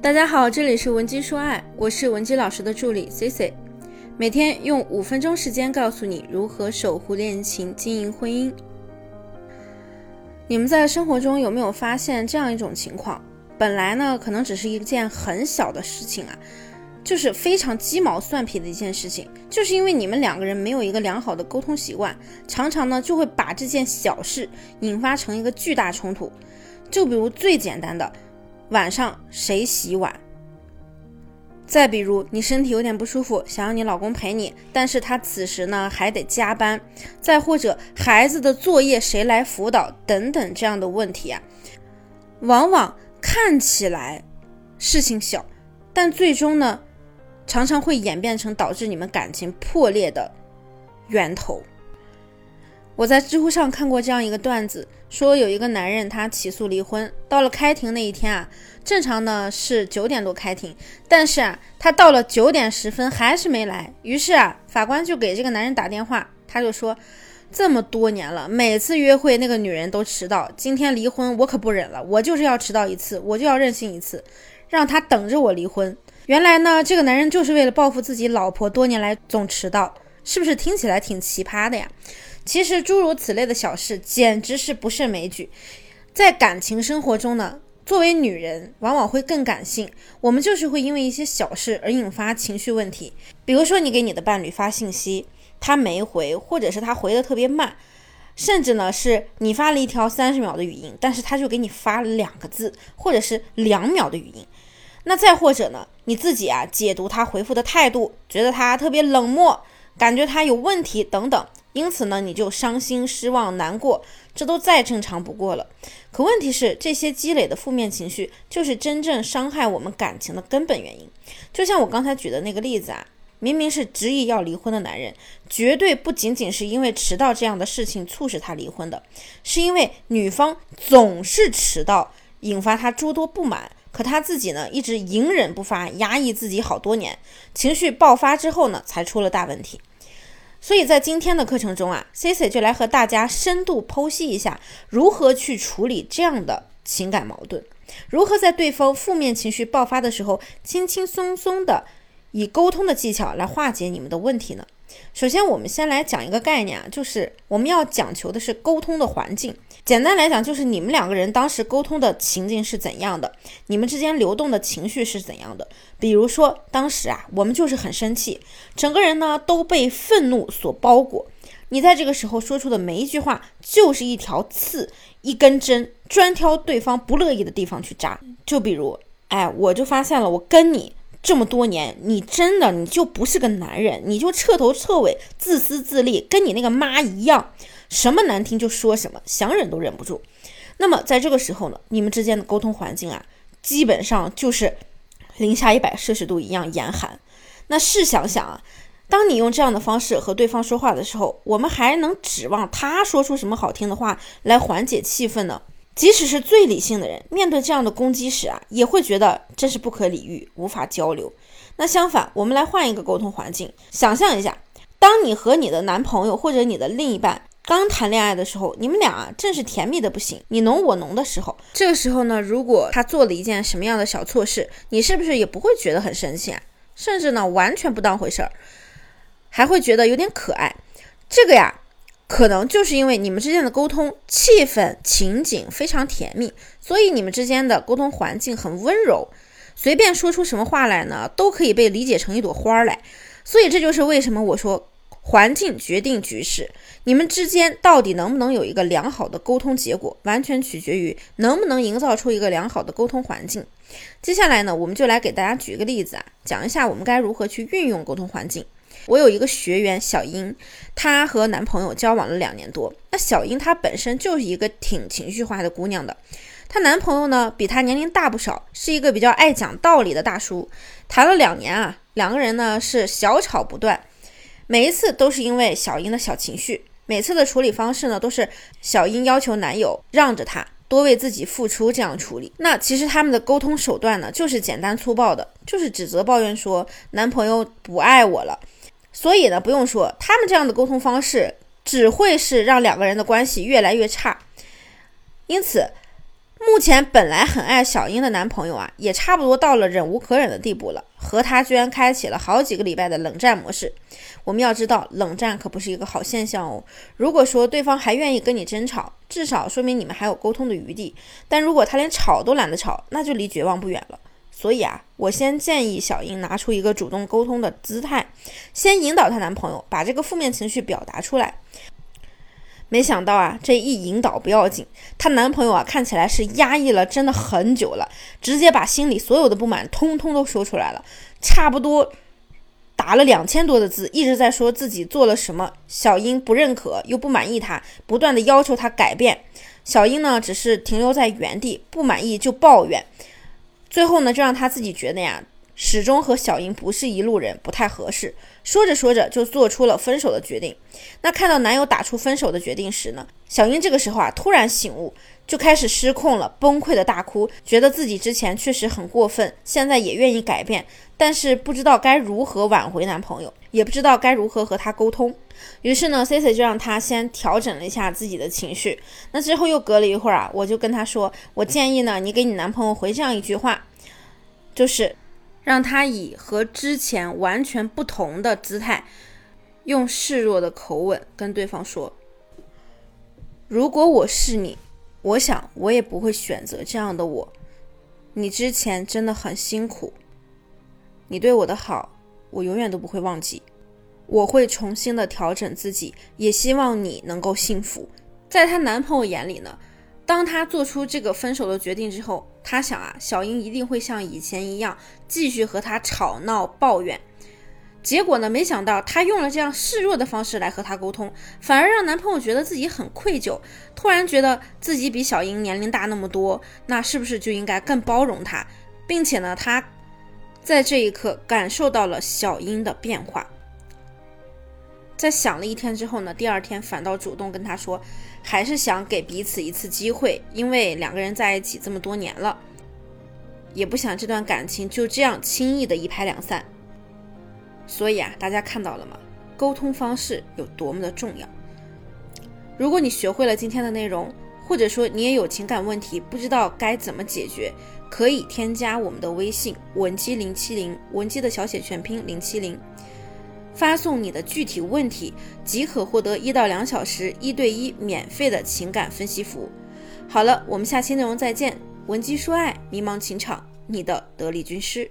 大家好，这里是文姬说爱，我是文姬老师的助理 C C，每天用五分钟时间告诉你如何守护恋情、经营婚姻。你们在生活中有没有发现这样一种情况？本来呢，可能只是一件很小的事情啊，就是非常鸡毛蒜皮的一件事情，就是因为你们两个人没有一个良好的沟通习惯，常常呢就会把这件小事引发成一个巨大冲突。就比如最简单的。晚上谁洗碗？再比如你身体有点不舒服，想让你老公陪你，但是他此时呢还得加班。再或者孩子的作业谁来辅导等等这样的问题啊，往往看起来事情小，但最终呢常常会演变成导致你们感情破裂的源头。我在知乎上看过这样一个段子，说有一个男人他起诉离婚，到了开庭那一天啊，正常呢是九点多开庭，但是啊他到了九点十分还是没来，于是啊法官就给这个男人打电话，他就说这么多年了，每次约会那个女人都迟到，今天离婚我可不忍了，我就是要迟到一次，我就要任性一次，让他等着我离婚。原来呢这个男人就是为了报复自己老婆多年来总迟到，是不是听起来挺奇葩的呀？其实诸如此类的小事简直是不胜枚举，在感情生活中呢，作为女人往往会更感性，我们就是会因为一些小事而引发情绪问题。比如说你给你的伴侣发信息，他没回，或者是他回的特别慢，甚至呢是你发了一条三十秒的语音，但是他就给你发了两个字，或者是两秒的语音。那再或者呢，你自己啊解读他回复的态度，觉得他特别冷漠，感觉他有问题等等。因此呢，你就伤心、失望、难过，这都再正常不过了。可问题是，这些积累的负面情绪，就是真正伤害我们感情的根本原因。就像我刚才举的那个例子啊，明明是执意要离婚的男人，绝对不仅仅是因为迟到这样的事情促使他离婚的，是因为女方总是迟到，引发他诸多不满。可他自己呢，一直隐忍不发，压抑自己好多年，情绪爆发之后呢，才出了大问题。所以在今天的课程中啊，Cici 就来和大家深度剖析一下，如何去处理这样的情感矛盾，如何在对方负面情绪爆发的时候，轻轻松松的以沟通的技巧来化解你们的问题呢？首先，我们先来讲一个概念啊，就是我们要讲求的是沟通的环境。简单来讲，就是你们两个人当时沟通的情境是怎样的，你们之间流动的情绪是怎样的。比如说，当时啊，我们就是很生气，整个人呢都被愤怒所包裹。你在这个时候说出的每一句话，就是一条刺，一根针，专挑对方不乐意的地方去扎。就比如，哎，我就发现了，我跟你。这么多年，你真的你就不是个男人，你就彻头彻尾自私自利，跟你那个妈一样，什么难听就说什么，想忍都忍不住。那么在这个时候呢，你们之间的沟通环境啊，基本上就是零下一百摄氏度一样严寒。那试想想啊，当你用这样的方式和对方说话的时候，我们还能指望他说出什么好听的话来缓解气氛呢？即使是最理性的人，面对这样的攻击时啊，也会觉得这是不可理喻，无法交流。那相反，我们来换一个沟通环境，想象一下，当你和你的男朋友或者你的另一半刚谈恋爱的时候，你们俩啊正是甜蜜的不行，你侬我侬的时候，这个时候呢，如果他做了一件什么样的小错事，你是不是也不会觉得很生气啊？甚至呢，完全不当回事儿，还会觉得有点可爱。这个呀。可能就是因为你们之间的沟通气氛情景非常甜蜜，所以你们之间的沟通环境很温柔，随便说出什么话来呢，都可以被理解成一朵花来。所以这就是为什么我说环境决定局势，你们之间到底能不能有一个良好的沟通结果，完全取决于能不能营造出一个良好的沟通环境。接下来呢，我们就来给大家举一个例子啊，讲一下我们该如何去运用沟通环境。我有一个学员小英，她和男朋友交往了两年多。那小英她本身就是一个挺情绪化的姑娘的，她男朋友呢比她年龄大不少，是一个比较爱讲道理的大叔。谈了两年啊，两个人呢是小吵不断，每一次都是因为小英的小情绪。每次的处理方式呢都是小英要求男友让着她，多为自己付出，这样处理。那其实他们的沟通手段呢就是简单粗暴的，就是指责抱怨说男朋友不爱我了。所以呢，不用说，他们这样的沟通方式只会是让两个人的关系越来越差。因此，目前本来很爱小英的男朋友啊，也差不多到了忍无可忍的地步了，和她居然开启了好几个礼拜的冷战模式。我们要知道，冷战可不是一个好现象哦。如果说对方还愿意跟你争吵，至少说明你们还有沟通的余地。但如果他连吵都懒得吵，那就离绝望不远了。所以啊，我先建议小英拿出一个主动沟通的姿态，先引导她男朋友把这个负面情绪表达出来。没想到啊，这一引导不要紧，她男朋友啊看起来是压抑了真的很久了，直接把心里所有的不满通通都说出来了，差不多打了两千多的字，一直在说自己做了什么，小英不认可又不满意他，不断的要求他改变。小英呢只是停留在原地，不满意就抱怨。最后呢，就让他自己觉得呀，始终和小英不是一路人，不太合适。说着说着，就做出了分手的决定。那看到男友打出分手的决定时呢，小英这个时候啊，突然醒悟，就开始失控了，崩溃的大哭，觉得自己之前确实很过分，现在也愿意改变，但是不知道该如何挽回男朋友，也不知道该如何和他沟通。于是呢，Cici 就让他先调整了一下自己的情绪。那之后又隔了一会儿啊，我就跟他说，我建议呢，你给你男朋友回这样一句话，就是让他以和之前完全不同的姿态，用示弱的口吻跟对方说：“如果我是你，我想我也不会选择这样的我。你之前真的很辛苦，你对我的好，我永远都不会忘记。”我会重新的调整自己，也希望你能够幸福。在她男朋友眼里呢，当她做出这个分手的决定之后，他想啊，小英一定会像以前一样继续和他吵闹抱怨。结果呢，没想到他用了这样示弱的方式来和他沟通，反而让男朋友觉得自己很愧疚，突然觉得自己比小英年龄大那么多，那是不是就应该更包容她，并且呢，他在这一刻感受到了小英的变化。在想了一天之后呢，第二天反倒主动跟他说，还是想给彼此一次机会，因为两个人在一起这么多年了，也不想这段感情就这样轻易的一拍两散。所以啊，大家看到了吗？沟通方式有多么的重要。如果你学会了今天的内容，或者说你也有情感问题，不知道该怎么解决，可以添加我们的微信文姬零七零，文姬的小写全拼零七零。发送你的具体问题，即可获得一到两小时一对一免费的情感分析服务。好了，我们下期内容再见。闻鸡说爱，迷茫情场，你的得力军师。